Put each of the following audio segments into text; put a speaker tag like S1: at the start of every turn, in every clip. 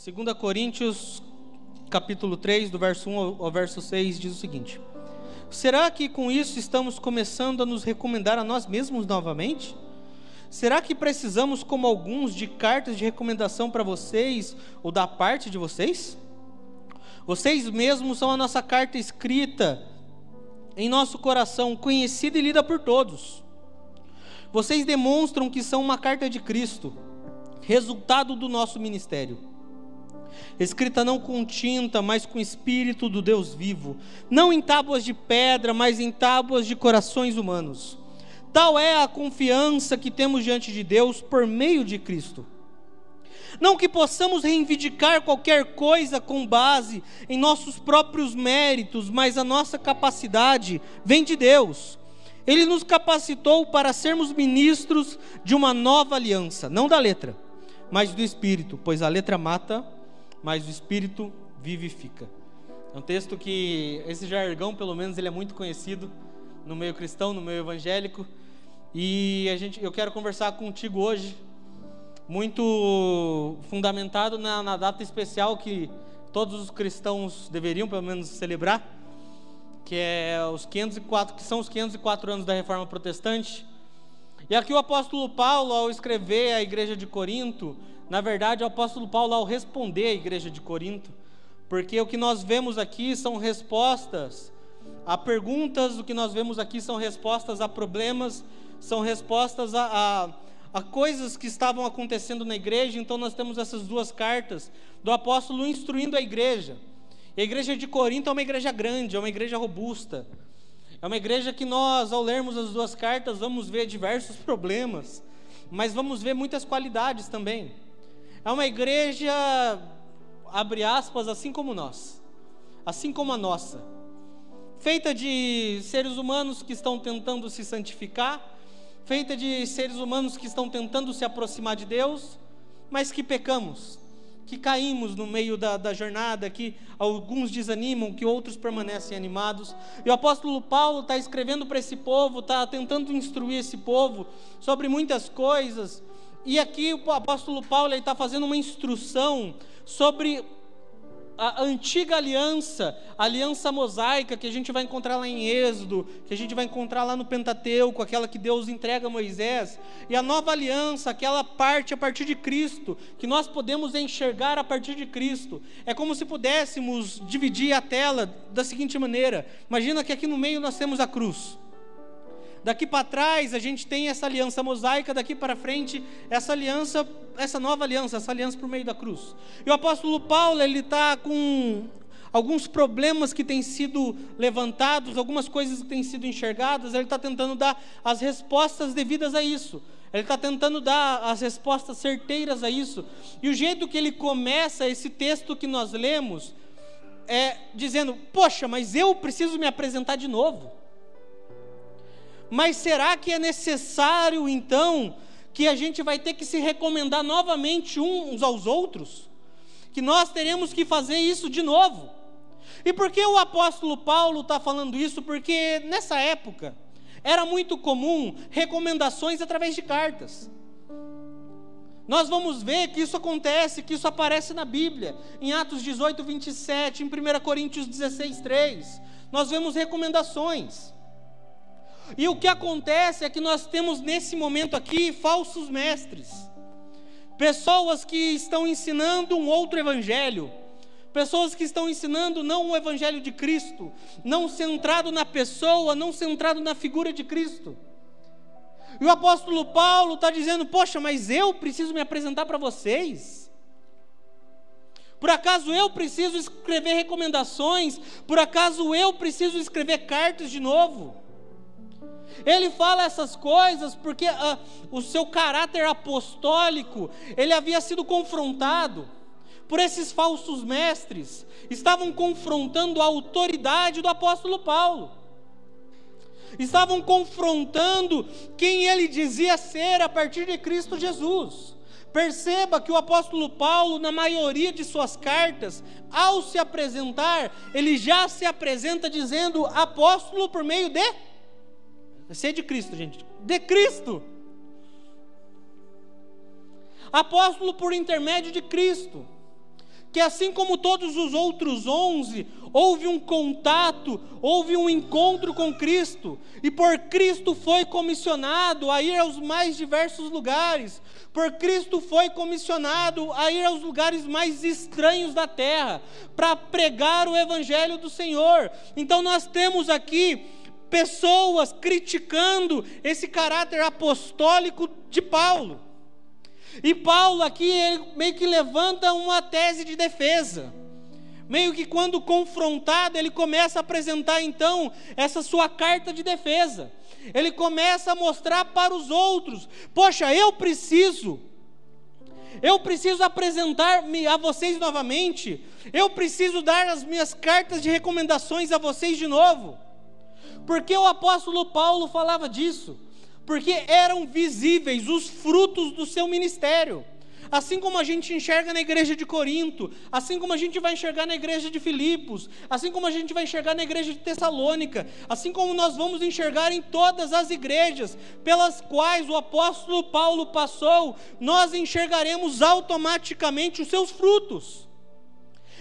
S1: 2 Coríntios, capítulo 3, do verso 1 ao verso 6, diz o seguinte: Será que com isso estamos começando a nos recomendar a nós mesmos novamente? Será que precisamos, como alguns, de cartas de recomendação para vocês ou da parte de vocês? Vocês mesmos são a nossa carta escrita em nosso coração, conhecida e lida por todos. Vocês demonstram que são uma carta de Cristo, resultado do nosso ministério escrita não com tinta, mas com o espírito do Deus vivo, não em tábuas de pedra, mas em tábuas de corações humanos. Tal é a confiança que temos diante de Deus por meio de Cristo. Não que possamos reivindicar qualquer coisa com base em nossos próprios méritos, mas a nossa capacidade vem de Deus. Ele nos capacitou para sermos ministros de uma nova aliança, não da letra, mas do espírito, pois a letra mata, mas o Espírito vivifica. É um texto que esse jargão, pelo menos, ele é muito conhecido no meio cristão, no meio evangélico. E a gente, eu quero conversar contigo hoje, muito fundamentado na, na data especial que todos os cristãos deveriam, pelo menos, celebrar, que é os 504, que são os 504 anos da Reforma Protestante. E aqui o apóstolo Paulo, ao escrever à igreja de Corinto, na verdade, o apóstolo Paulo, ao responder à igreja de Corinto, porque o que nós vemos aqui são respostas a perguntas, o que nós vemos aqui são respostas a problemas, são respostas a, a, a coisas que estavam acontecendo na igreja. Então, nós temos essas duas cartas do apóstolo instruindo a igreja. E a igreja de Corinto é uma igreja grande, é uma igreja robusta. É uma igreja que nós, ao lermos as duas cartas, vamos ver diversos problemas, mas vamos ver muitas qualidades também. É uma igreja, abre aspas, assim como nós, assim como a nossa, feita de seres humanos que estão tentando se santificar, feita de seres humanos que estão tentando se aproximar de Deus, mas que pecamos, que caímos no meio da, da, jornada, que alguns desanimam, que outros permanecem animados. E o apóstolo Paulo está escrevendo para esse povo, está tentando instruir esse povo sobre muitas coisas, e aqui o apóstolo Paulo está fazendo uma instrução sobre a antiga aliança, a aliança mosaica que a gente vai encontrar lá em Êxodo, que a gente vai encontrar lá no Pentateuco, aquela que Deus entrega a Moisés, e a nova aliança, aquela parte a partir de Cristo, que nós podemos enxergar a partir de Cristo. É como se pudéssemos dividir a tela da seguinte maneira: imagina que aqui no meio nós temos a cruz. Daqui para trás a gente tem essa aliança mosaica, daqui para frente essa aliança, essa nova aliança, essa aliança por meio da cruz. E o apóstolo Paulo ele está com alguns problemas que têm sido levantados, algumas coisas que têm sido enxergadas. Ele está tentando dar as respostas devidas a isso. Ele está tentando dar as respostas certeiras a isso. E o jeito que ele começa esse texto que nós lemos é dizendo: Poxa, mas eu preciso me apresentar de novo. Mas será que é necessário então que a gente vai ter que se recomendar novamente uns aos outros? Que nós teremos que fazer isso de novo? E por que o apóstolo Paulo está falando isso? Porque nessa época era muito comum recomendações através de cartas. Nós vamos ver que isso acontece, que isso aparece na Bíblia, em Atos 18, 27, em 1 Coríntios 16, 3. Nós vemos recomendações. E o que acontece é que nós temos nesse momento aqui falsos mestres, pessoas que estão ensinando um outro evangelho, pessoas que estão ensinando não o evangelho de Cristo, não centrado na pessoa, não centrado na figura de Cristo. E o apóstolo Paulo está dizendo: Poxa, mas eu preciso me apresentar para vocês. Por acaso eu preciso escrever recomendações? Por acaso eu preciso escrever cartas de novo? Ele fala essas coisas porque ah, o seu caráter apostólico, ele havia sido confrontado por esses falsos mestres, estavam confrontando a autoridade do apóstolo Paulo. Estavam confrontando quem ele dizia ser a partir de Cristo Jesus. Perceba que o apóstolo Paulo, na maioria de suas cartas, ao se apresentar, ele já se apresenta dizendo apóstolo por meio de Ser de Cristo, gente. De Cristo. Apóstolo por intermédio de Cristo. que assim como todos os outros onze, houve um contato, houve um encontro com Cristo, e por Cristo foi comissionado a ir aos mais diversos lugares, por Cristo foi comissionado a ir aos lugares mais estranhos da terra, para pregar o Evangelho do Senhor. Então nós temos aqui pessoas criticando esse caráter apostólico de Paulo. E Paulo aqui ele meio que levanta uma tese de defesa. Meio que quando confrontado, ele começa a apresentar então essa sua carta de defesa. Ele começa a mostrar para os outros: poxa, eu preciso, eu preciso apresentar-me a vocês novamente, eu preciso dar as minhas cartas de recomendações a vocês de novo. Porque o apóstolo Paulo falava disso porque eram visíveis os frutos do seu ministério. Assim como a gente enxerga na igreja de Corinto, assim como a gente vai enxergar na igreja de Filipos, assim como a gente vai enxergar na igreja de Tessalônica, assim como nós vamos enxergar em todas as igrejas pelas quais o apóstolo Paulo passou, nós enxergaremos automaticamente os seus frutos.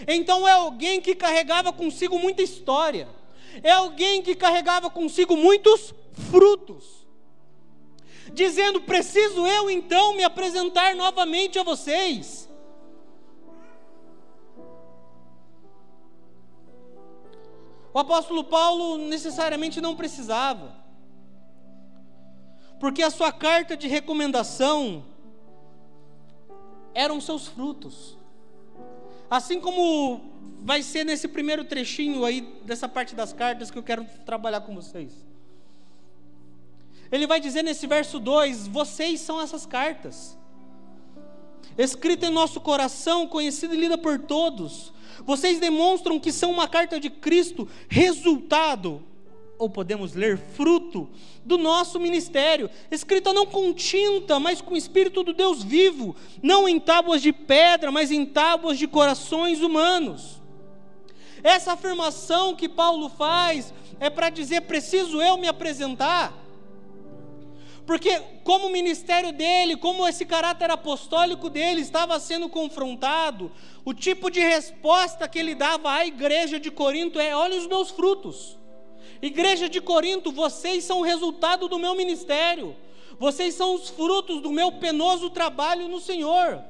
S1: Então é alguém que carregava consigo muita história, é alguém que carregava consigo muitos frutos dizendo: Preciso eu então me apresentar novamente a vocês. O apóstolo Paulo necessariamente não precisava, porque a sua carta de recomendação eram seus frutos. Assim como vai ser nesse primeiro trechinho aí dessa parte das cartas que eu quero trabalhar com vocês. Ele vai dizer nesse verso 2: Vocês são essas cartas, escrita em nosso coração, conhecida e lida por todos. Vocês demonstram que são uma carta de Cristo, resultado, ou podemos ler fruto, do nosso ministério, escrita não com tinta, mas com o Espírito do Deus vivo, não em tábuas de pedra, mas em tábuas de corações humanos. Essa afirmação que Paulo faz é para dizer: preciso eu me apresentar porque como o ministério dele, como esse caráter apostólico dele estava sendo confrontado, o tipo de resposta que ele dava à igreja de Corinto é: olha os meus frutos. Igreja de Corinto, vocês são o resultado do meu ministério. Vocês são os frutos do meu penoso trabalho no Senhor.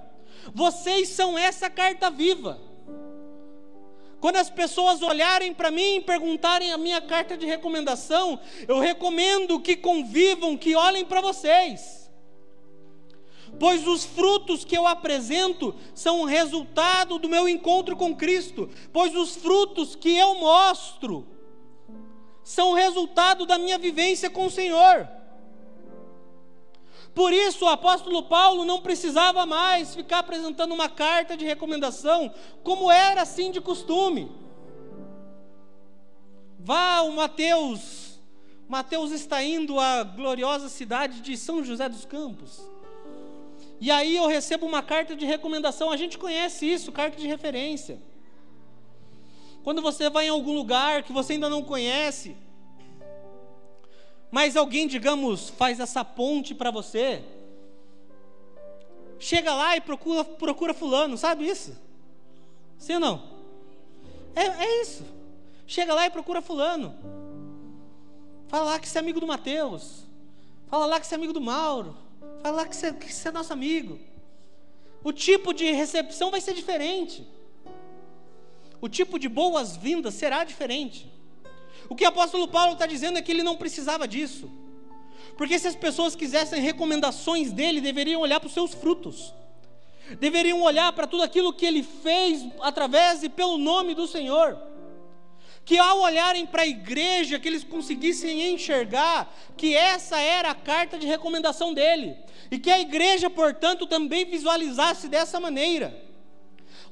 S1: Vocês são essa carta viva. Quando as pessoas olharem para mim e perguntarem a minha carta de recomendação, eu recomendo que convivam, que olhem para vocês. Pois os frutos que eu apresento são o resultado do meu encontro com Cristo, pois os frutos que eu mostro são o resultado da minha vivência com o Senhor. Por isso o apóstolo Paulo não precisava mais ficar apresentando uma carta de recomendação, como era assim de costume. Vá o Mateus, Mateus está indo à gloriosa cidade de São José dos Campos. E aí eu recebo uma carta de recomendação, a gente conhece isso, carta de referência. Quando você vai em algum lugar que você ainda não conhece, mas alguém, digamos, faz essa ponte para você, chega lá e procura, procura fulano, sabe isso? Sim ou não? É, é isso. Chega lá e procura fulano. Fala lá que você é amigo do Mateus. Fala lá que você é amigo do Mauro. Fala lá que você, que você é nosso amigo. O tipo de recepção vai ser diferente. O tipo de boas-vindas será diferente. O que o apóstolo Paulo está dizendo é que ele não precisava disso. Porque se as pessoas quisessem recomendações dele, deveriam olhar para os seus frutos. Deveriam olhar para tudo aquilo que ele fez através e pelo nome do Senhor. Que ao olharem para a igreja, que eles conseguissem enxergar que essa era a carta de recomendação dele. E que a igreja, portanto, também visualizasse dessa maneira.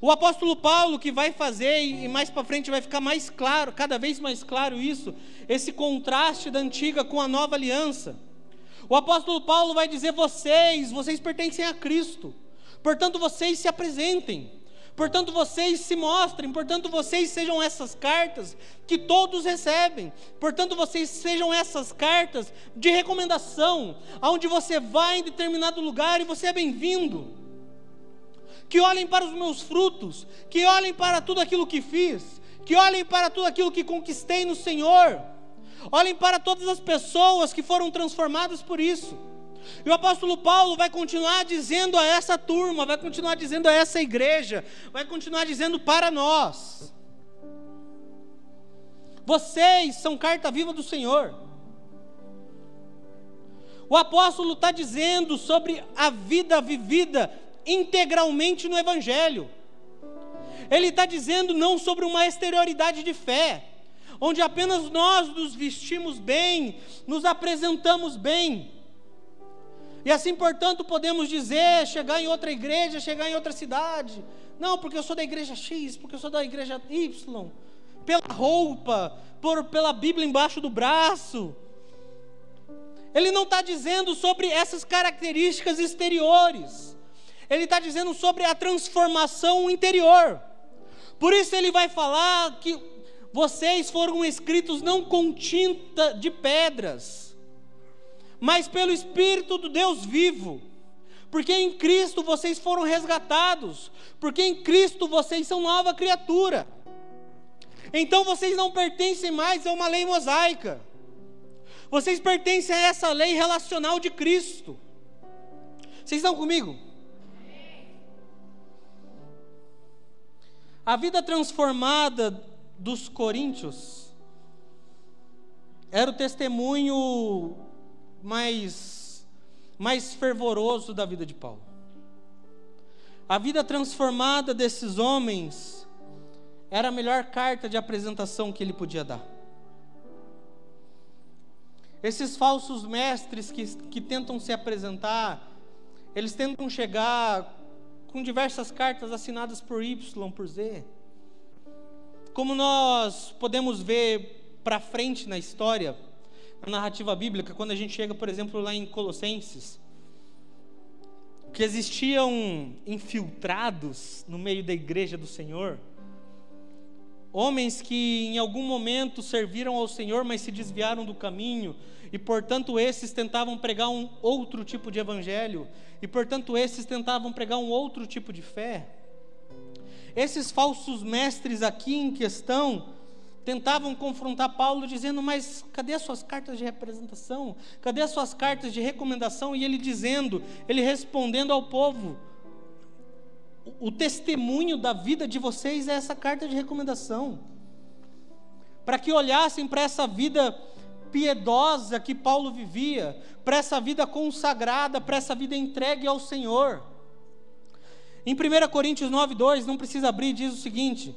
S1: O apóstolo Paulo que vai fazer, e mais para frente vai ficar mais claro, cada vez mais claro isso, esse contraste da antiga com a nova aliança. O apóstolo Paulo vai dizer: vocês, vocês pertencem a Cristo, portanto vocês se apresentem, portanto vocês se mostrem, portanto vocês sejam essas cartas que todos recebem, portanto vocês sejam essas cartas de recomendação, aonde você vai em determinado lugar e você é bem-vindo que olhem para os meus frutos, que olhem para tudo aquilo que fiz, que olhem para tudo aquilo que conquistei no Senhor, olhem para todas as pessoas que foram transformadas por isso. E o apóstolo Paulo vai continuar dizendo a essa turma, vai continuar dizendo a essa igreja, vai continuar dizendo para nós: vocês são carta viva do Senhor. O apóstolo está dizendo sobre a vida vivida integralmente no Evangelho. Ele está dizendo não sobre uma exterioridade de fé, onde apenas nós nos vestimos bem, nos apresentamos bem. E assim, portanto, podemos dizer, chegar em outra igreja, chegar em outra cidade. Não, porque eu sou da igreja X, porque eu sou da igreja Y. Pela roupa, por, pela Bíblia embaixo do braço. Ele não está dizendo sobre essas características exteriores. Ele está dizendo sobre a transformação interior. Por isso ele vai falar que vocês foram escritos não com tinta de pedras, mas pelo Espírito do Deus vivo. Porque em Cristo vocês foram resgatados, porque em Cristo vocês são nova criatura. Então vocês não pertencem mais a uma lei mosaica. Vocês pertencem a essa lei relacional de Cristo. Vocês estão comigo? A vida transformada dos coríntios era o testemunho mais, mais fervoroso da vida de Paulo. A vida transformada desses homens era a melhor carta de apresentação que ele podia dar. Esses falsos mestres que, que tentam se apresentar, eles tentam chegar com diversas cartas assinadas por Y, por Z. Como nós podemos ver para frente na história, na narrativa bíblica, quando a gente chega, por exemplo, lá em Colossenses, que existiam infiltrados no meio da igreja do Senhor, homens que em algum momento serviram ao Senhor, mas se desviaram do caminho, e portanto esses tentavam pregar um outro tipo de evangelho, e portanto esses tentavam pregar um outro tipo de fé. Esses falsos mestres aqui em questão tentavam confrontar Paulo dizendo: "Mas cadê as suas cartas de representação? Cadê as suas cartas de recomendação?" E ele dizendo, ele respondendo ao povo: o testemunho da vida de vocês é essa carta de recomendação. Para que olhassem para essa vida piedosa que Paulo vivia, para essa vida consagrada, para essa vida entregue ao Senhor. Em 1 Coríntios 9, 2, não precisa abrir, diz o seguinte.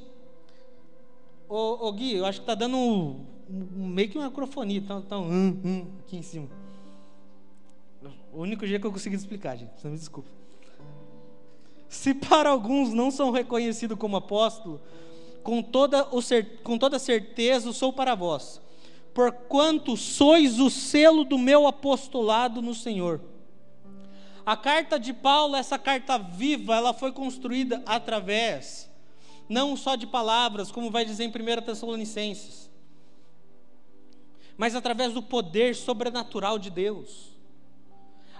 S1: Ô, ô Gui, eu acho que está dando um, um, meio que uma microfonia, tá, tá um hum, hum, aqui em cima. O único jeito que eu consegui explicar, gente, me desculpa. Se para alguns não são reconhecidos como apóstolo, com toda, o, com toda certeza sou para vós porquanto sois o selo do meu apostolado no Senhor. A carta de Paulo, essa carta viva, ela foi construída através, não só de palavras, como vai dizer em 1 Tessalonicenses, mas através do poder sobrenatural de Deus,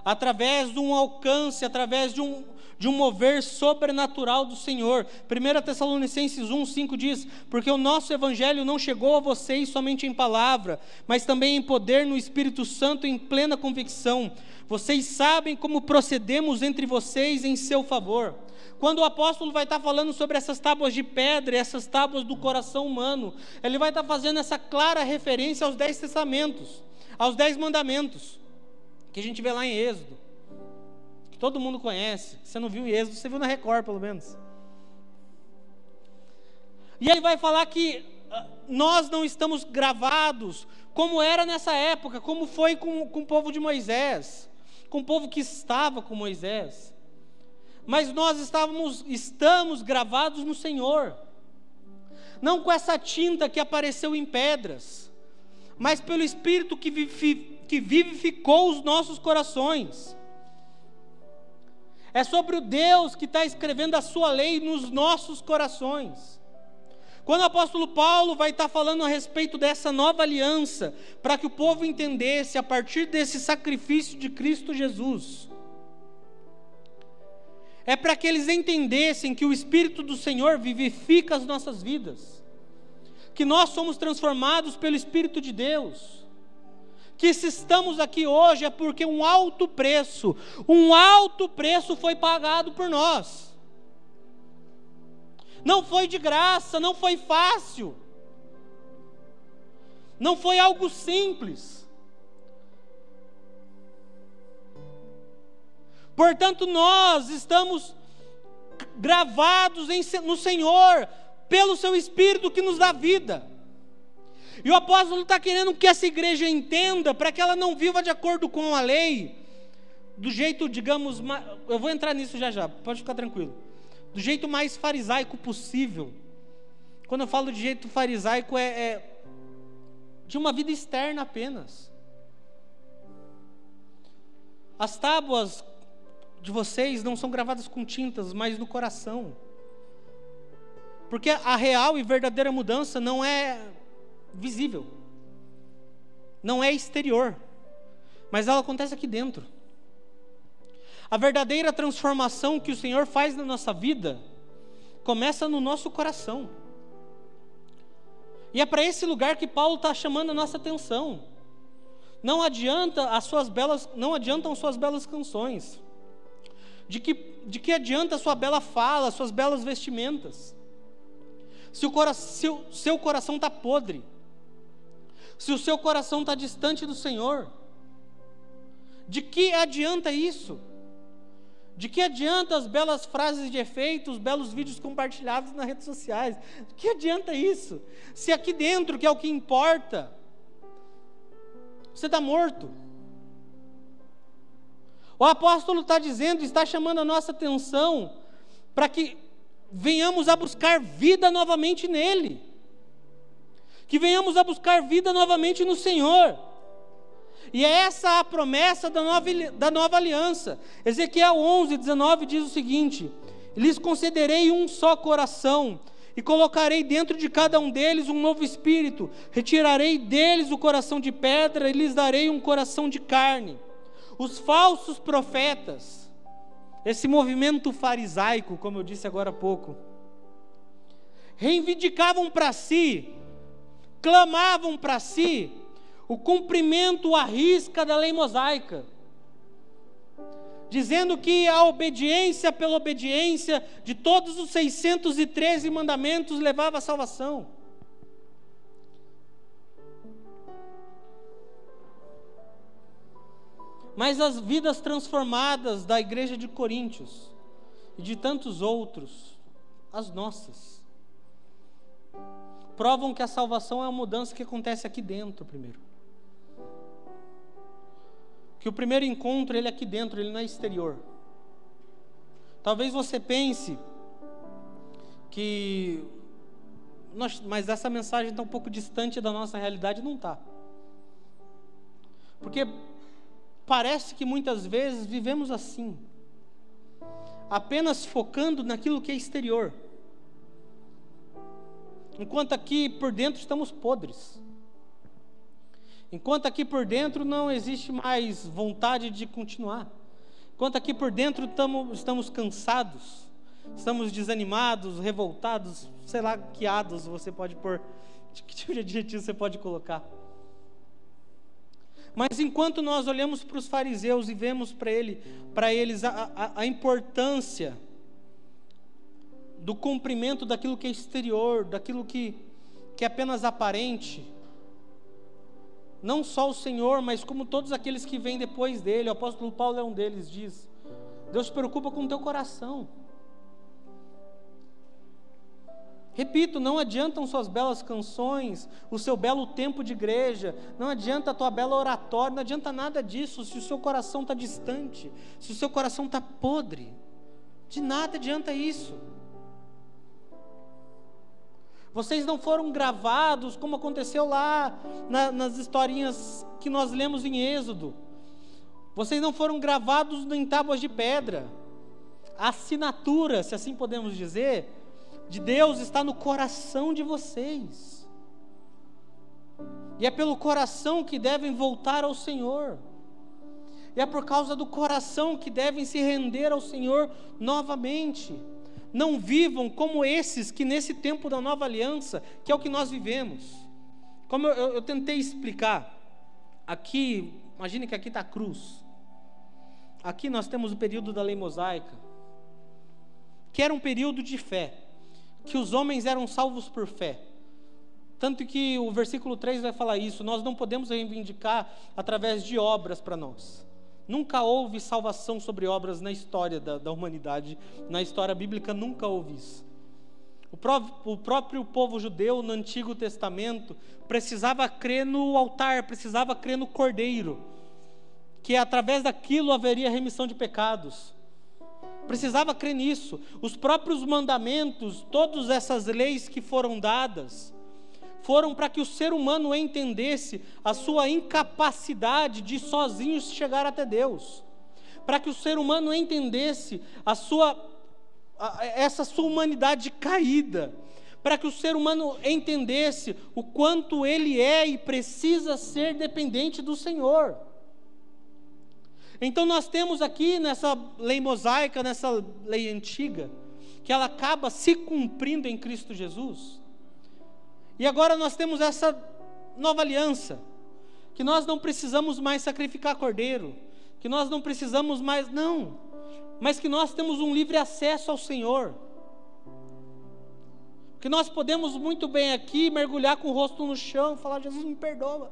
S1: através de um alcance, através de um, de um mover sobrenatural do Senhor. 1 Tessalonicenses 1, 5 diz: Porque o nosso evangelho não chegou a vocês somente em palavra, mas também em poder no Espírito Santo, em plena convicção. Vocês sabem como procedemos entre vocês em seu favor. Quando o apóstolo vai estar falando sobre essas tábuas de pedra, essas tábuas do coração humano, ele vai estar fazendo essa clara referência aos dez testamentos, aos dez mandamentos, que a gente vê lá em Êxodo todo mundo conhece. Você não viu em Êxodo, você viu na Record, pelo menos. E ele vai falar que ah, nós não estamos gravados como era nessa época, como foi com, com o povo de Moisés, com o povo que estava com Moisés. Mas nós estávamos, estamos gravados no Senhor, não com essa tinta que apareceu em pedras, mas pelo Espírito que, que vivificou os nossos corações. É sobre o Deus que está escrevendo a sua lei nos nossos corações. Quando o apóstolo Paulo vai estar falando a respeito dessa nova aliança, para que o povo entendesse a partir desse sacrifício de Cristo Jesus, é para que eles entendessem que o Espírito do Senhor vivifica as nossas vidas, que nós somos transformados pelo Espírito de Deus, que se estamos aqui hoje é porque um alto preço, um alto preço foi pagado por nós. Não foi de graça, não foi fácil, não foi algo simples. Portanto, nós estamos gravados em, no Senhor, pelo Seu Espírito que nos dá vida. E o apóstolo está querendo que essa igreja entenda, para que ela não viva de acordo com a lei, do jeito, digamos, eu vou entrar nisso já já, pode ficar tranquilo. Do jeito mais farisaico possível. Quando eu falo de jeito farisaico, é, é de uma vida externa apenas. As tábuas de vocês não são gravadas com tintas, mas no coração. Porque a real e verdadeira mudança não é visível, não é exterior, mas ela acontece aqui dentro. A verdadeira transformação que o Senhor faz na nossa vida começa no nosso coração. E é para esse lugar que Paulo está chamando a nossa atenção. Não adianta as suas belas, não adiantam suas belas canções. De que, de que adianta a sua bela fala, suas belas vestimentas? Se o, cora, se o seu coração está podre, se o seu coração está distante do Senhor, de que adianta isso? De que adianta as belas frases de efeito, os belos vídeos compartilhados nas redes sociais? De que adianta isso? Se aqui dentro, que é o que importa, você está morto. O apóstolo está dizendo, está chamando a nossa atenção para que venhamos a buscar vida novamente nele, que venhamos a buscar vida novamente no Senhor. E é essa a promessa da nova, da nova aliança. Ezequiel 11, 19 diz o seguinte: Lhes concederei um só coração, e colocarei dentro de cada um deles um novo espírito, retirarei deles o coração de pedra e lhes darei um coração de carne. Os falsos profetas, esse movimento farisaico, como eu disse agora há pouco, reivindicavam para si, clamavam para si o cumprimento à risca da lei mosaica, dizendo que a obediência pela obediência de todos os 613 mandamentos levava à salvação. Mas as vidas transformadas da igreja de Coríntios e de tantos outros, as nossas, provam que a salvação é uma mudança que acontece aqui dentro primeiro que o primeiro encontro ele é aqui dentro, ele não é exterior. Talvez você pense que nós, mas essa mensagem está um pouco distante da nossa realidade, não está. Porque parece que muitas vezes vivemos assim, apenas focando naquilo que é exterior, enquanto aqui por dentro estamos podres. Enquanto aqui por dentro não existe mais vontade de continuar. Enquanto aqui por dentro tamo, estamos cansados, estamos desanimados, revoltados, sei lá, quiados você pode pôr, que tipo de adjetivo você pode colocar. Mas enquanto nós olhamos para os fariseus e vemos para ele, para eles a, a, a importância do cumprimento daquilo que é exterior, daquilo que, que é apenas aparente, não só o Senhor, mas como todos aqueles que vêm depois dele. O apóstolo Paulo é um deles, diz: Deus se preocupa com o teu coração. Repito, não adiantam suas belas canções, o seu belo tempo de igreja, não adianta a tua bela oratória, não adianta nada disso se o seu coração está distante, se o seu coração está podre. De nada adianta isso. Vocês não foram gravados como aconteceu lá na, nas historinhas que nós lemos em Êxodo. Vocês não foram gravados em tábuas de pedra. A assinatura, se assim podemos dizer, de Deus está no coração de vocês. E é pelo coração que devem voltar ao Senhor. é por causa do coração que devem se render ao Senhor novamente. Não vivam como esses que nesse tempo da nova aliança, que é o que nós vivemos. Como eu, eu, eu tentei explicar, aqui, imagine que aqui está a cruz. Aqui nós temos o período da lei mosaica, que era um período de fé, que os homens eram salvos por fé. Tanto que o versículo 3 vai falar isso: nós não podemos reivindicar através de obras para nós. Nunca houve salvação sobre obras na história da, da humanidade, na história bíblica nunca houve isso. O próprio, o próprio povo judeu no Antigo Testamento precisava crer no altar, precisava crer no cordeiro, que através daquilo haveria remissão de pecados. Precisava crer nisso. Os próprios mandamentos, todas essas leis que foram dadas, foram para que o ser humano entendesse a sua incapacidade de sozinho chegar até Deus, para que o ser humano entendesse a sua essa sua humanidade caída, para que o ser humano entendesse o quanto ele é e precisa ser dependente do Senhor. Então nós temos aqui nessa lei mosaica, nessa lei antiga, que ela acaba se cumprindo em Cristo Jesus. E agora nós temos essa nova aliança, que nós não precisamos mais sacrificar cordeiro, que nós não precisamos mais, não, mas que nós temos um livre acesso ao Senhor. Que nós podemos muito bem aqui mergulhar com o rosto no chão, falar: Jesus, me perdoa.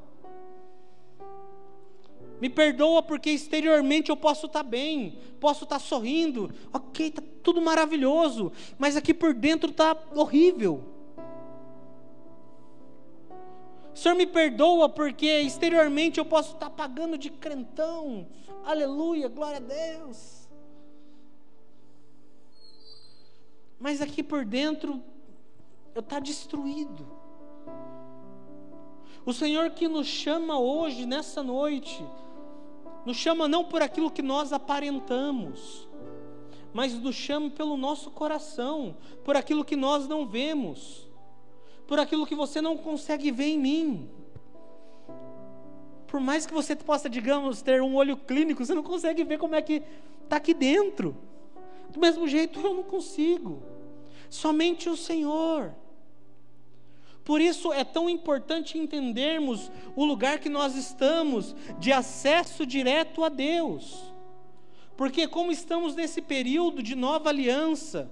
S1: Me perdoa porque exteriormente eu posso estar bem, posso estar sorrindo, ok, está tudo maravilhoso, mas aqui por dentro está horrível. Senhor me perdoa porque exteriormente eu posso estar pagando de crentão. Aleluia, glória a Deus. Mas aqui por dentro eu estou destruído. O Senhor que nos chama hoje, nessa noite, nos chama não por aquilo que nós aparentamos, mas nos chama pelo nosso coração, por aquilo que nós não vemos por aquilo que você não consegue ver em mim. Por mais que você possa, digamos, ter um olho clínico, você não consegue ver como é que está aqui dentro. Do mesmo jeito eu não consigo. Somente o Senhor. Por isso é tão importante entendermos o lugar que nós estamos de acesso direto a Deus. Porque, como estamos nesse período de nova aliança,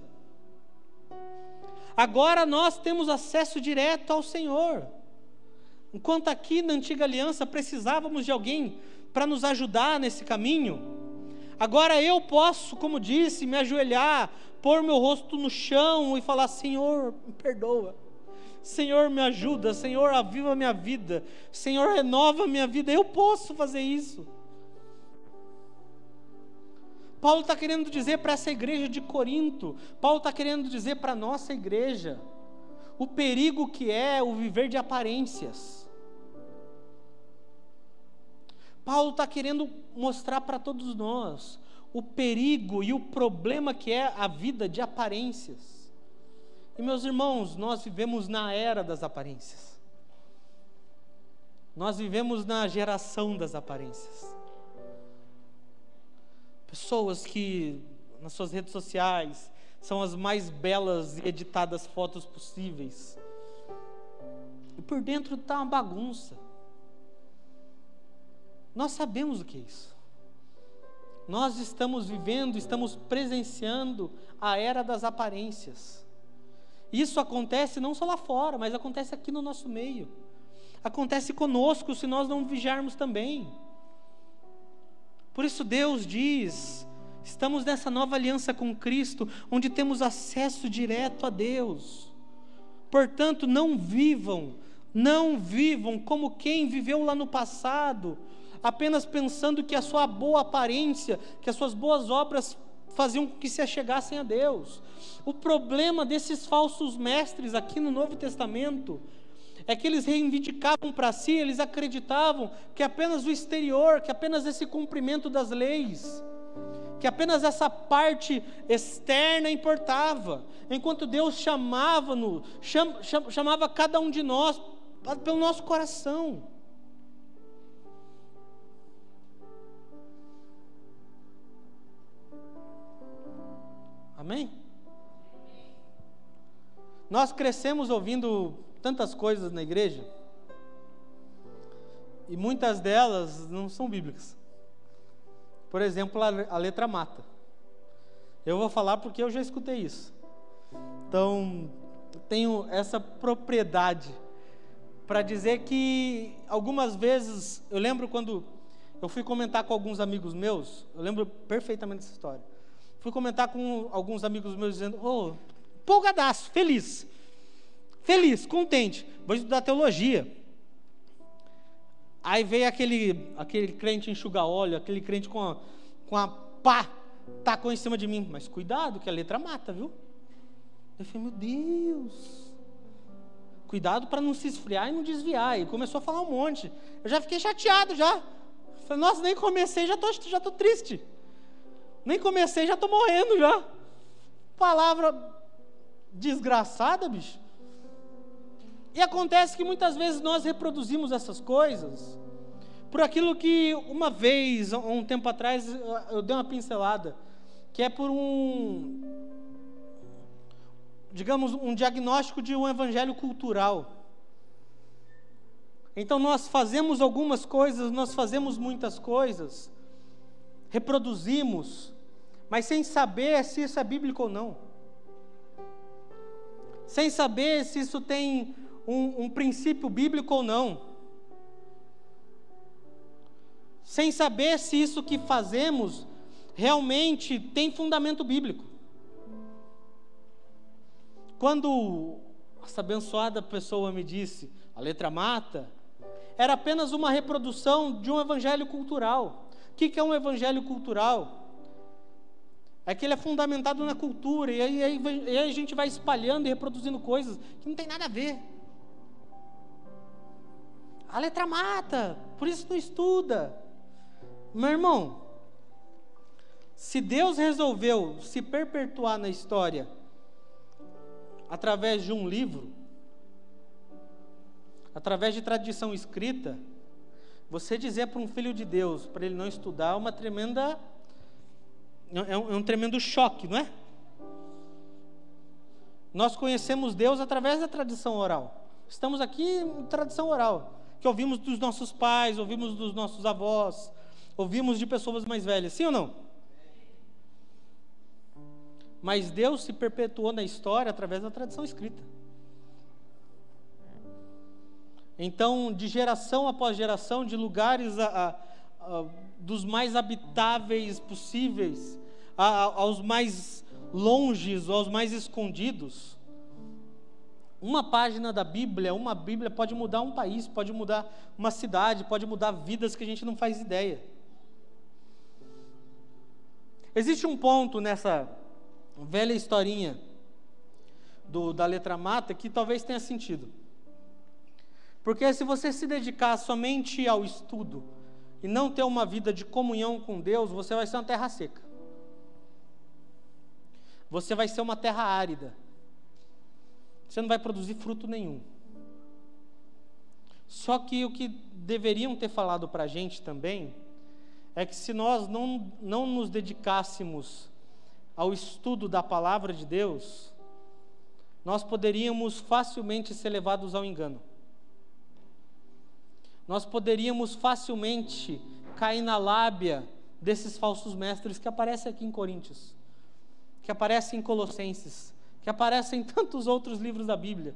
S1: Agora nós temos acesso direto ao Senhor. Enquanto aqui na antiga aliança precisávamos de alguém para nos ajudar nesse caminho, agora eu posso, como disse, me ajoelhar, pôr meu rosto no chão e falar: Senhor, me perdoa. Senhor, me ajuda. Senhor, aviva minha vida. Senhor, renova minha vida. Eu posso fazer isso. Paulo está querendo dizer para essa igreja de Corinto, Paulo está querendo dizer para a nossa igreja, o perigo que é o viver de aparências. Paulo está querendo mostrar para todos nós o perigo e o problema que é a vida de aparências. E meus irmãos, nós vivemos na era das aparências. Nós vivemos na geração das aparências. Pessoas que nas suas redes sociais são as mais belas e editadas fotos possíveis. E por dentro está uma bagunça. Nós sabemos o que é isso. Nós estamos vivendo, estamos presenciando a era das aparências. Isso acontece não só lá fora, mas acontece aqui no nosso meio. Acontece conosco se nós não vigiarmos também. Por isso Deus diz: estamos nessa nova aliança com Cristo, onde temos acesso direto a Deus. Portanto, não vivam, não vivam como quem viveu lá no passado, apenas pensando que a sua boa aparência, que as suas boas obras faziam com que se achegassem a Deus. O problema desses falsos mestres aqui no Novo Testamento é que eles reivindicavam para si, eles acreditavam que apenas o exterior, que apenas esse cumprimento das leis, que apenas essa parte externa importava, enquanto Deus chamava no cham, cham, chamava cada um de nós pelo nosso coração. Amém? Nós crescemos ouvindo tantas coisas na igreja e muitas delas não são bíblicas. Por exemplo, a letra mata. Eu vou falar porque eu já escutei isso. Então, tenho essa propriedade para dizer que algumas vezes, eu lembro quando eu fui comentar com alguns amigos meus, eu lembro perfeitamente dessa história. Fui comentar com alguns amigos meus dizendo: "Ô, oh, empolgadaço, feliz. Feliz, contente. Vou estudar teologia. Aí veio aquele, aquele crente enxuga óleo, aquele crente com a, com a pá, tacou em cima de mim. Mas cuidado, que a letra mata, viu? Eu falei, meu Deus. Cuidado para não se esfriar e não desviar. E começou a falar um monte. Eu já fiquei chateado já. Falei, nossa, nem comecei, já estou já tô triste. Nem comecei, já estou morrendo já. Palavra desgraçada, bicho. E acontece que muitas vezes nós reproduzimos essas coisas por aquilo que uma vez, um tempo atrás, eu dei uma pincelada, que é por um, digamos, um diagnóstico de um evangelho cultural. Então nós fazemos algumas coisas, nós fazemos muitas coisas, reproduzimos, mas sem saber se isso é bíblico ou não sem saber se isso tem um, um princípio bíblico ou não, sem saber se isso que fazemos realmente tem fundamento bíblico. Quando essa abençoada pessoa me disse, a letra mata, era apenas uma reprodução de um evangelho cultural. O que é um evangelho cultural? É que ele é fundamentado na cultura, e aí, aí, aí, a gente vai espalhando e reproduzindo coisas que não tem nada a ver. A letra mata, por isso não estuda. Meu irmão, se Deus resolveu se perpetuar na história através de um livro, através de tradição escrita, você dizer para um filho de Deus, para ele não estudar, é uma tremenda é, um, é um tremendo choque, não é? Nós conhecemos Deus através da tradição oral. Estamos aqui em tradição oral, que ouvimos dos nossos pais, ouvimos dos nossos avós, ouvimos de pessoas mais velhas, sim ou não? Mas Deus se perpetuou na história através da tradição escrita. Então, de geração após geração, de lugares a, a, a dos mais habitáveis possíveis, aos mais longes, aos mais escondidos. Uma página da Bíblia, uma Bíblia pode mudar um país, pode mudar uma cidade, pode mudar vidas que a gente não faz ideia. Existe um ponto nessa velha historinha do, da letra mata que talvez tenha sentido. Porque se você se dedicar somente ao estudo, e não ter uma vida de comunhão com Deus, você vai ser uma terra seca. Você vai ser uma terra árida. Você não vai produzir fruto nenhum. Só que o que deveriam ter falado para a gente também é que se nós não, não nos dedicássemos ao estudo da palavra de Deus, nós poderíamos facilmente ser levados ao engano nós poderíamos facilmente cair na lábia desses falsos mestres que aparecem aqui em Coríntios, que aparecem em Colossenses, que aparecem em tantos outros livros da Bíblia,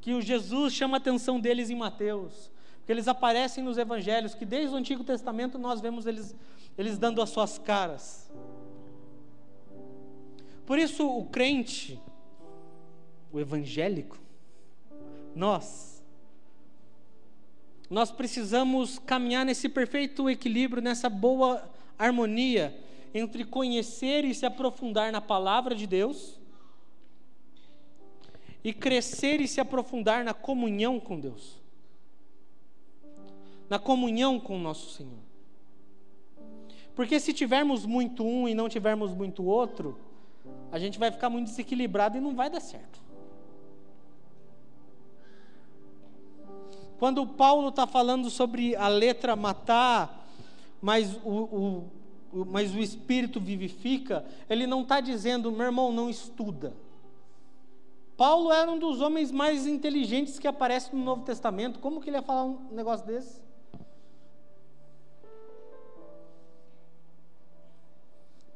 S1: que o Jesus chama a atenção deles em Mateus, que eles aparecem nos evangelhos, que desde o Antigo Testamento nós vemos eles, eles dando as suas caras. Por isso, o crente, o evangélico, nós, nós precisamos caminhar nesse perfeito equilíbrio, nessa boa harmonia entre conhecer e se aprofundar na palavra de Deus e crescer e se aprofundar na comunhão com Deus, na comunhão com o nosso Senhor. Porque se tivermos muito um e não tivermos muito outro, a gente vai ficar muito desequilibrado e não vai dar certo. Quando Paulo está falando sobre a letra matar, mas o, o, mas o Espírito vivifica, ele não está dizendo, meu irmão, não estuda. Paulo era um dos homens mais inteligentes que aparece no Novo Testamento. Como que ele ia falar um negócio desse?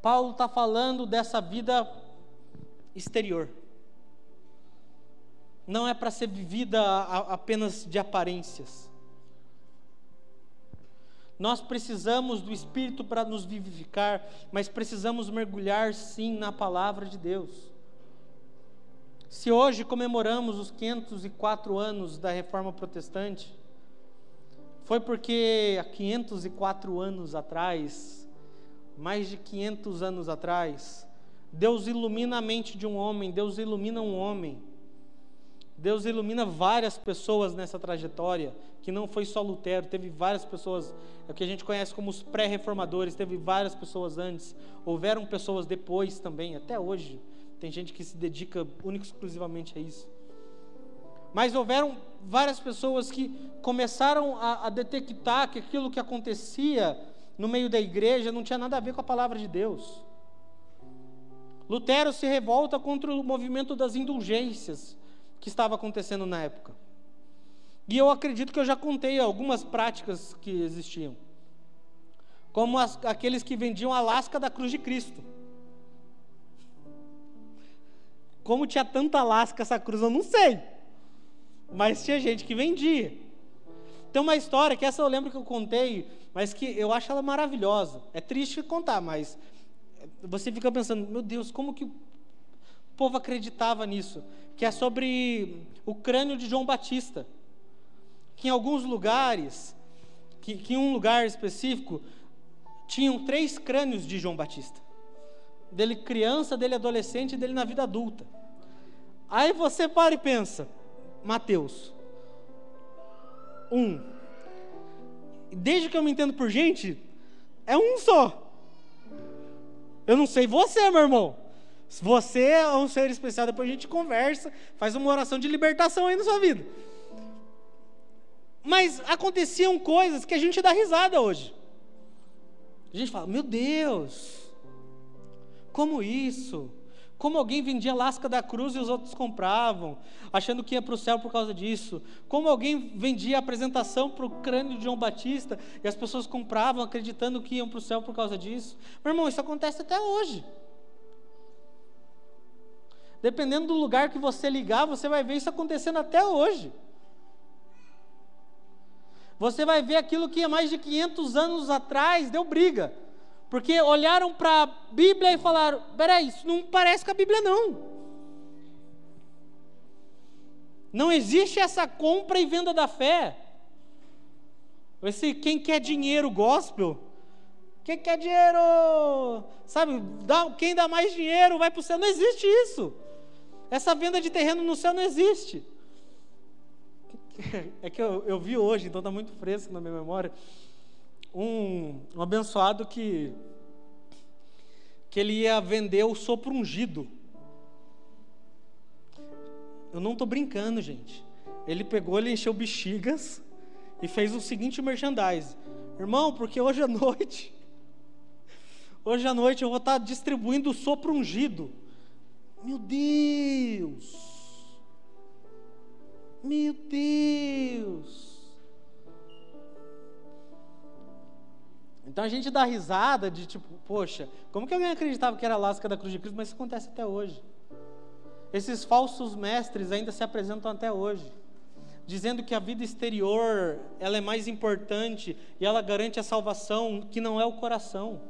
S1: Paulo está falando dessa vida exterior. Não é para ser vivida apenas de aparências. Nós precisamos do Espírito para nos vivificar, mas precisamos mergulhar sim na palavra de Deus. Se hoje comemoramos os 504 anos da Reforma Protestante, foi porque há 504 anos atrás, mais de 500 anos atrás, Deus ilumina a mente de um homem, Deus ilumina um homem. Deus ilumina várias pessoas nessa trajetória, que não foi só Lutero, teve várias pessoas, é o que a gente conhece como os pré-reformadores, teve várias pessoas antes, houveram pessoas depois também, até hoje. Tem gente que se dedica única e exclusivamente a isso. Mas houveram várias pessoas que começaram a, a detectar que aquilo que acontecia no meio da igreja não tinha nada a ver com a palavra de Deus. Lutero se revolta contra o movimento das indulgências que estava acontecendo na época. E eu acredito que eu já contei algumas práticas que existiam. Como as, aqueles que vendiam a lasca da cruz de Cristo. Como tinha tanta lasca essa cruz, eu não sei. Mas tinha gente que vendia. Tem uma história que essa eu lembro que eu contei, mas que eu acho ela maravilhosa. É triste contar, mas você fica pensando, meu Deus, como que o povo acreditava nisso? Que é sobre o crânio de João Batista. Que em alguns lugares, que, que em um lugar específico, tinham três crânios de João Batista. Dele criança, dele adolescente dele na vida adulta. Aí você para e pensa, Mateus, um. Desde que eu me entendo por gente, é um só. Eu não sei você, meu irmão. Você é um ser especial, depois a gente conversa, faz uma oração de libertação aí na sua vida. Mas aconteciam coisas que a gente dá risada hoje. A gente fala, meu Deus, como isso? Como alguém vendia lasca da cruz e os outros compravam, achando que ia para o céu por causa disso. Como alguém vendia apresentação para o crânio de João Batista e as pessoas compravam acreditando que iam para o céu por causa disso. Meu irmão, isso acontece até hoje. Dependendo do lugar que você ligar, você vai ver isso acontecendo até hoje. Você vai ver aquilo que há mais de 500 anos atrás deu briga. Porque olharam para a Bíblia e falaram: peraí, isso não parece com a Bíblia, não. Não existe essa compra e venda da fé. Esse quem quer dinheiro gospel. Quem quer dinheiro? Sabe, dá, quem dá mais dinheiro vai para o céu. Não existe isso. Essa venda de terreno no céu não existe. É que eu, eu vi hoje, então está muito fresco na minha memória um, um abençoado que, que ele ia vender o sopro ungido. Eu não estou brincando, gente. Ele pegou, ele encheu bexigas e fez o seguinte merchandise. Irmão, porque hoje à noite, hoje à noite eu vou estar distribuindo o sopro ungido. Meu Deus! Meu Deus! Então a gente dá risada de tipo, poxa, como que alguém acreditava que era lasca da cruz de Cristo, mas isso acontece até hoje. Esses falsos mestres ainda se apresentam até hoje, dizendo que a vida exterior, ela é mais importante e ela garante a salvação, que não é o coração.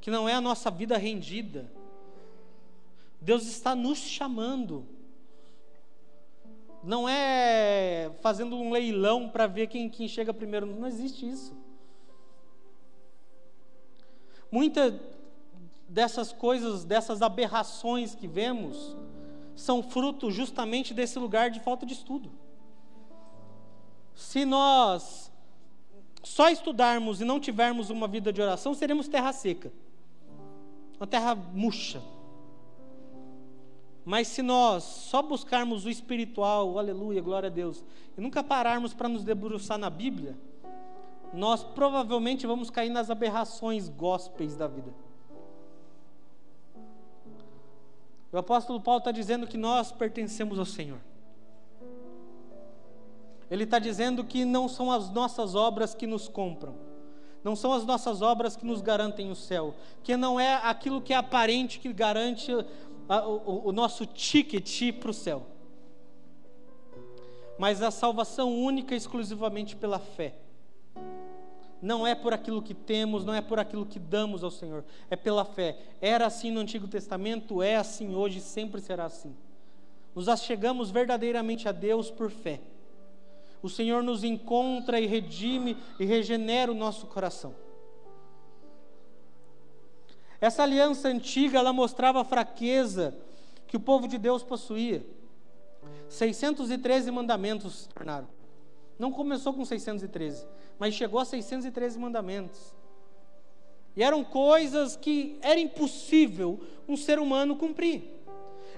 S1: Que não é a nossa vida rendida. Deus está nos chamando não é fazendo um leilão para ver quem, quem chega primeiro. Não existe isso. Muitas dessas coisas, dessas aberrações que vemos, são fruto justamente desse lugar de falta de estudo. Se nós só estudarmos e não tivermos uma vida de oração, seremos terra seca, uma terra murcha. Mas se nós só buscarmos o espiritual, aleluia, glória a Deus, e nunca pararmos para nos debruçar na Bíblia, nós provavelmente vamos cair nas aberrações gospels da vida. O apóstolo Paulo está dizendo que nós pertencemos ao Senhor. Ele está dizendo que não são as nossas obras que nos compram, não são as nossas obras que nos garantem o céu, que não é aquilo que é aparente que garante a, o, o nosso ticket para o céu, mas a salvação única exclusivamente pela fé. Não é por aquilo que temos, não é por aquilo que damos ao Senhor, é pela fé. Era assim no Antigo Testamento, é assim hoje, sempre será assim. Nos achegamos verdadeiramente a Deus por fé o Senhor nos encontra e redime e regenera o nosso coração. Essa aliança antiga, ela mostrava a fraqueza que o povo de Deus possuía. 613 mandamentos se tornaram. Não começou com 613, mas chegou a 613 mandamentos. E eram coisas que era impossível um ser humano cumprir.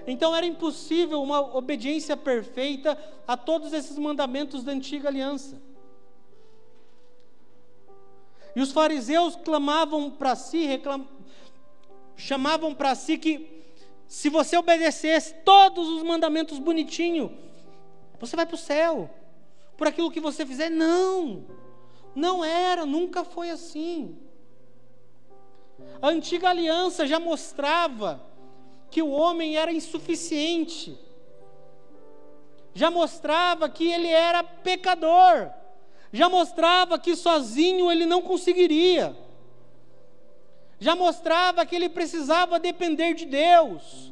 S1: Então era impossível uma obediência perfeita a todos esses mandamentos da antiga aliança. E os fariseus clamavam para si, reclam... chamavam para si que se você obedecesse todos os mandamentos bonitinho, você vai para o céu. Por aquilo que você fizer, não. Não era, nunca foi assim. A antiga aliança já mostrava que o homem era insuficiente, já mostrava que ele era pecador, já mostrava que sozinho ele não conseguiria, já mostrava que ele precisava depender de Deus,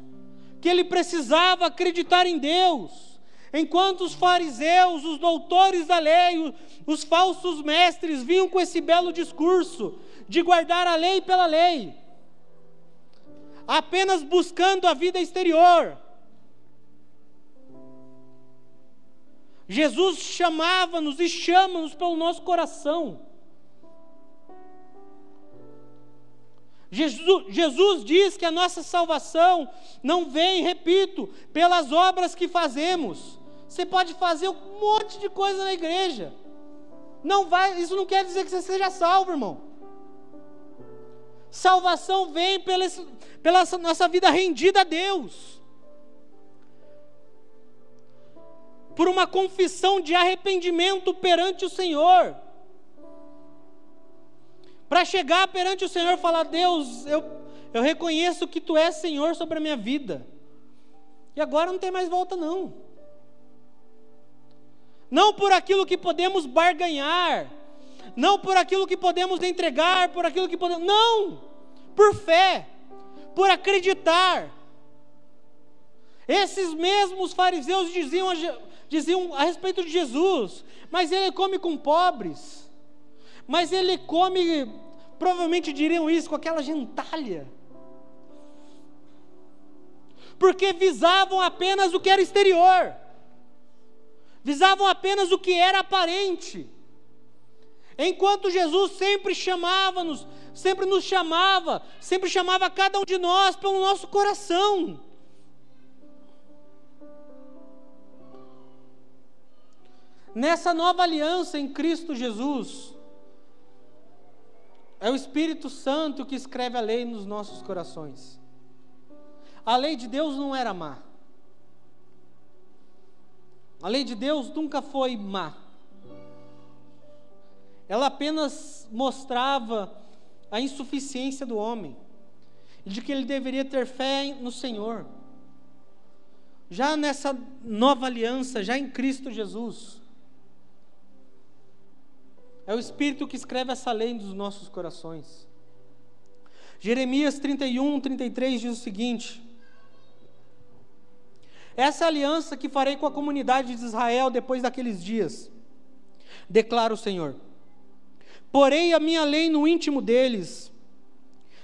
S1: que ele precisava acreditar em Deus. Enquanto os fariseus, os doutores da lei, os falsos mestres vinham com esse belo discurso de guardar a lei pela lei, apenas buscando a vida exterior. Jesus chamava-nos e chama-nos pelo nosso coração. Jesus, Jesus, diz que a nossa salvação não vem, repito, pelas obras que fazemos. Você pode fazer um monte de coisa na igreja. Não vai, isso não quer dizer que você seja salvo, irmão. Salvação vem pela, pela nossa vida rendida a Deus, por uma confissão de arrependimento perante o Senhor, para chegar perante o Senhor e falar: Deus, eu, eu reconheço que Tu és Senhor sobre a minha vida, e agora não tem mais volta, não. Não por aquilo que podemos barganhar, não por aquilo que podemos entregar, por aquilo que podemos. Não! Por fé por acreditar. Esses mesmos fariseus diziam diziam a respeito de Jesus, mas ele come com pobres, mas ele come, provavelmente diriam isso, com aquela gentalha, porque visavam apenas o que era exterior, visavam apenas o que era aparente, enquanto Jesus sempre chamava-nos sempre nos chamava, sempre chamava cada um de nós pelo nosso coração. Nessa nova aliança em Cristo Jesus, é o Espírito Santo que escreve a lei nos nossos corações. A lei de Deus não era má. A lei de Deus nunca foi má. Ela apenas mostrava a insuficiência do homem de que ele deveria ter fé no Senhor. Já nessa nova aliança, já em Cristo Jesus, é o Espírito que escreve essa lei dos nossos corações. Jeremias 31, 33 diz o seguinte: Essa aliança que farei com a comunidade de Israel depois daqueles dias, declara o Senhor Porei a minha lei no íntimo deles,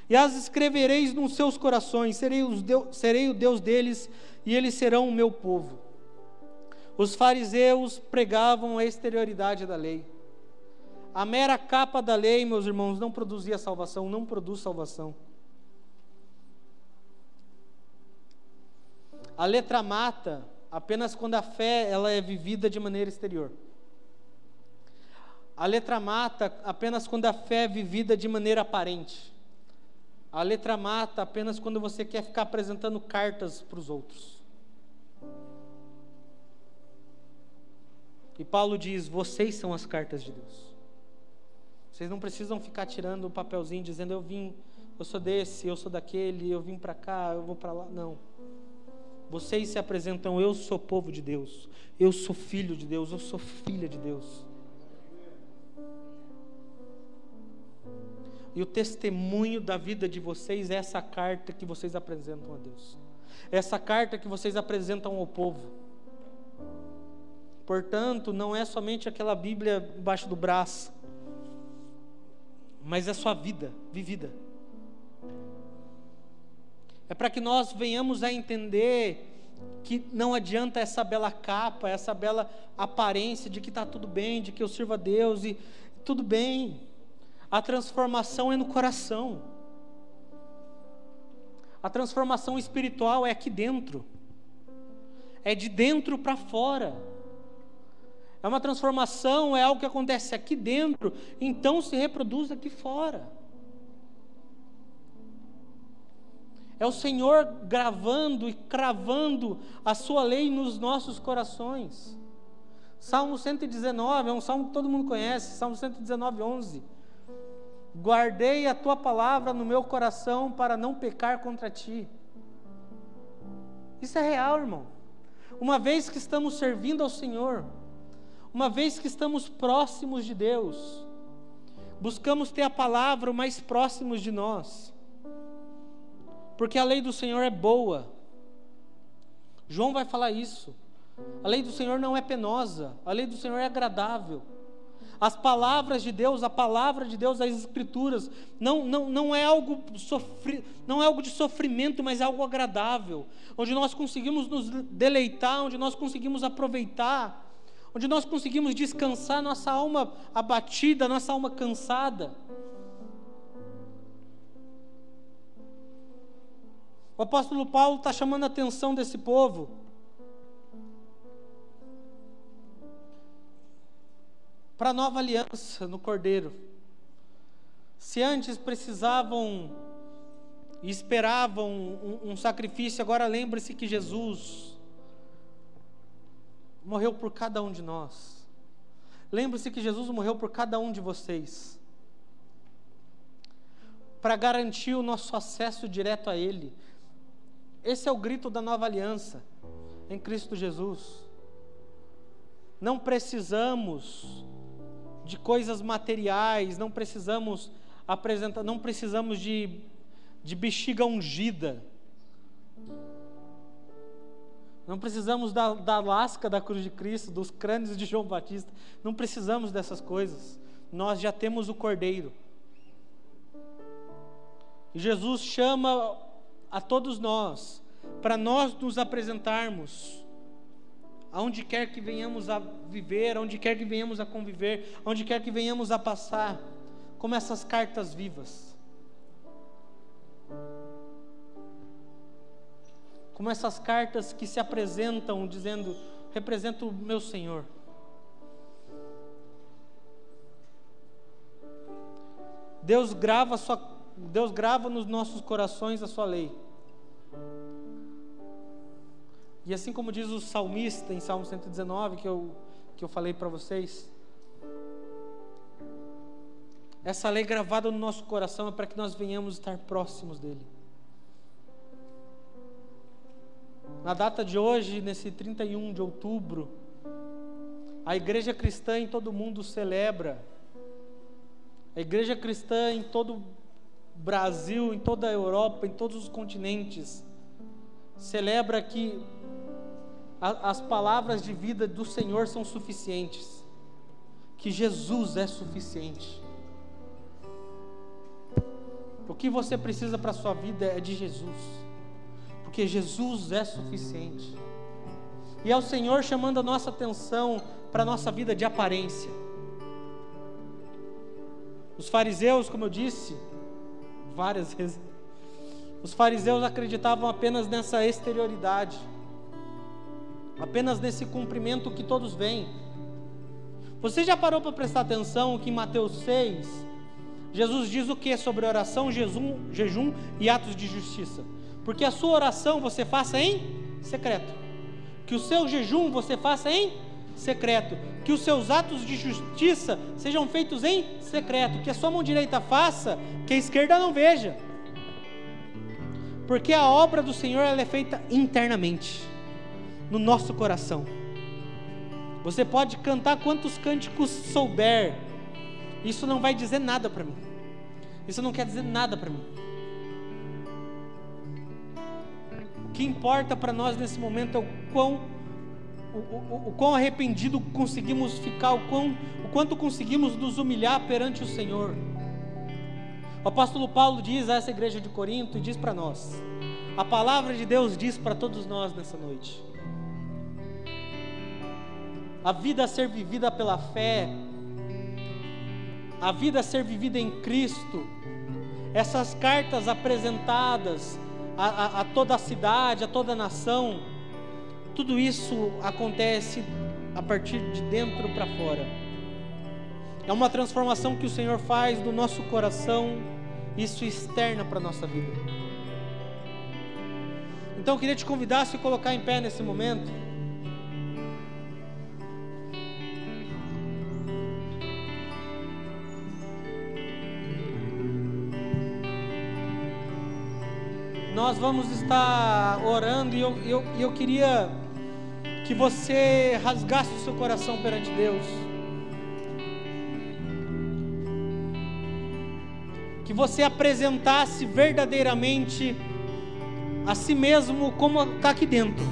S1: e as escrevereis nos seus corações, serei, Deus, serei o Deus deles, e eles serão o meu povo. Os fariseus pregavam a exterioridade da lei. A mera capa da lei, meus irmãos, não produzia salvação, não produz salvação. A letra mata apenas quando a fé ela é vivida de maneira exterior. A letra mata apenas quando a fé é vivida de maneira aparente. A letra mata apenas quando você quer ficar apresentando cartas para os outros. E Paulo diz: vocês são as cartas de Deus. Vocês não precisam ficar tirando o papelzinho dizendo eu vim, eu sou desse, eu sou daquele, eu vim para cá, eu vou para lá. Não. Vocês se apresentam, eu sou povo de Deus, eu sou filho de Deus, eu sou filha de Deus. E o testemunho da vida de vocês é essa carta que vocês apresentam a Deus. Essa carta que vocês apresentam ao povo. Portanto, não é somente aquela Bíblia embaixo do braço, mas é sua vida vivida. É para que nós venhamos a entender que não adianta essa bela capa, essa bela aparência de que está tudo bem, de que eu sirvo a Deus e tudo bem. A transformação é no coração. A transformação espiritual é aqui dentro. É de dentro para fora. É uma transformação, é algo que acontece aqui dentro, então se reproduz aqui fora. É o Senhor gravando e cravando a sua lei nos nossos corações. Salmo 119 é um salmo que todo mundo conhece, Salmo 119, 11. Guardei a tua palavra no meu coração para não pecar contra ti. Isso é real, irmão. Uma vez que estamos servindo ao Senhor, uma vez que estamos próximos de Deus, buscamos ter a palavra mais próximos de nós, porque a lei do Senhor é boa. João vai falar isso. A lei do Senhor não é penosa, a lei do Senhor é agradável. As palavras de Deus, a palavra de Deus, as escrituras, não, não, não, é algo sofri, não é algo de sofrimento, mas é algo agradável, onde nós conseguimos nos deleitar, onde nós conseguimos aproveitar, onde nós conseguimos descansar nossa alma abatida, nossa alma cansada. O apóstolo Paulo está chamando a atenção desse povo para a nova aliança no Cordeiro. Se antes precisavam e esperavam um, um sacrifício, agora lembre-se que Jesus morreu por cada um de nós. Lembre-se que Jesus morreu por cada um de vocês. Para garantir o nosso acesso direto a Ele. Esse é o grito da nova aliança em Cristo Jesus. Não precisamos de coisas materiais, não precisamos apresentar, não precisamos de, de bexiga ungida. Não precisamos da, da lasca da cruz de Cristo, dos crânios de João Batista. Não precisamos dessas coisas. Nós já temos o Cordeiro. E Jesus chama a todos nós para nós nos apresentarmos aonde quer que venhamos a viver, aonde quer que venhamos a conviver, aonde quer que venhamos a passar, como essas cartas vivas. Como essas cartas que se apresentam dizendo: represento o meu Senhor. Deus grava, sua, Deus grava nos nossos corações a sua lei. E assim como diz o salmista em Salmo 119, que eu, que eu falei para vocês, essa lei gravada no nosso coração é para que nós venhamos estar próximos dele. Na data de hoje, nesse 31 de outubro, a igreja cristã em todo o mundo celebra, a igreja cristã em todo o Brasil, em toda a Europa, em todos os continentes, celebra que as palavras de vida do Senhor são suficientes, que Jesus é suficiente. O que você precisa para a sua vida é de Jesus, porque Jesus é suficiente. E é o Senhor chamando a nossa atenção para a nossa vida de aparência. Os fariseus, como eu disse várias vezes, os fariseus acreditavam apenas nessa exterioridade apenas nesse cumprimento que todos veem. Você já parou para prestar atenção que em Mateus 6, Jesus diz o que sobre oração, jejum, jejum e atos de justiça? Porque a sua oração você faça em secreto. Que o seu jejum você faça em secreto. Que os seus atos de justiça sejam feitos em secreto. Que a sua mão direita faça, que a esquerda não veja. Porque a obra do Senhor ela é feita internamente, no nosso coração. Você pode cantar quantos cânticos souber, isso não vai dizer nada para mim. Isso não quer dizer nada para mim. O que importa para nós nesse momento é o quão, o, o, o quão arrependido conseguimos ficar, o, quão, o quanto conseguimos nos humilhar perante o Senhor. O apóstolo Paulo diz a essa igreja de Corinto e diz para nós: a palavra de Deus diz para todos nós nessa noite a vida a ser vivida pela fé, a vida a ser vivida em Cristo, essas cartas apresentadas a, a, a toda a cidade, a toda a nação, tudo isso acontece a partir de dentro para fora. É uma transformação que o Senhor faz do nosso coração, isso externa para a nossa vida. Então eu queria te convidar a se colocar em pé nesse momento. Nós vamos estar orando e eu, eu, eu queria que você rasgasse o seu coração perante Deus. Que você apresentasse verdadeiramente a si mesmo como está aqui dentro.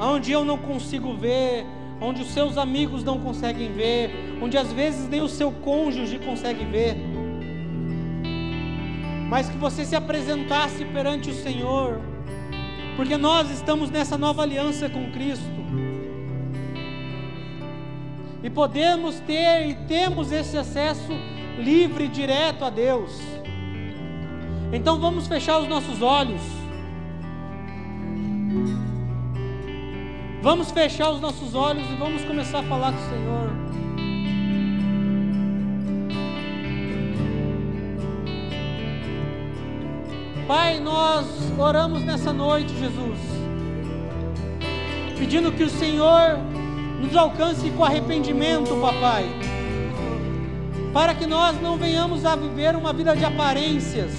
S1: Onde eu não consigo ver, onde os seus amigos não conseguem ver, onde às vezes nem o seu cônjuge consegue ver mas que você se apresentasse perante o Senhor, porque nós estamos nessa nova aliança com Cristo. E podemos ter e temos esse acesso livre e direto a Deus. Então vamos fechar os nossos olhos. Vamos fechar os nossos olhos e vamos começar a falar com o Senhor. Pai, nós oramos nessa noite, Jesus, pedindo que o Senhor nos alcance com arrependimento, papai, para que nós não venhamos a viver uma vida de aparências,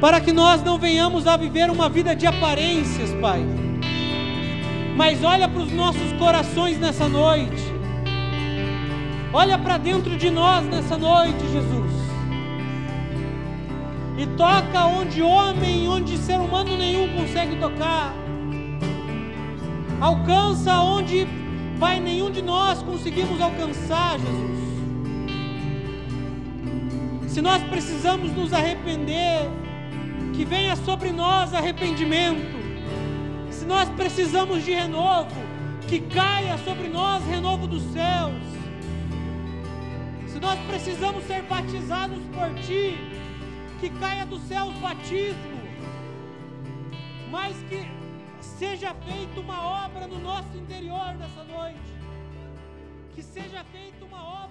S1: para que nós não venhamos a viver uma vida de aparências, Pai. Mas olha para os nossos corações nessa noite, olha para dentro de nós nessa noite, Jesus e toca onde homem, onde ser humano nenhum consegue tocar. Alcança onde, Pai, nenhum de nós conseguimos alcançar, Jesus. Se nós precisamos nos arrepender, que venha sobre nós arrependimento. Se nós precisamos de renovo, que caia sobre nós renovo dos céus. Se nós precisamos ser batizados por Ti, que caia dos céus batismo, mas que seja feita uma obra no nosso interior nessa noite. Que seja feita uma obra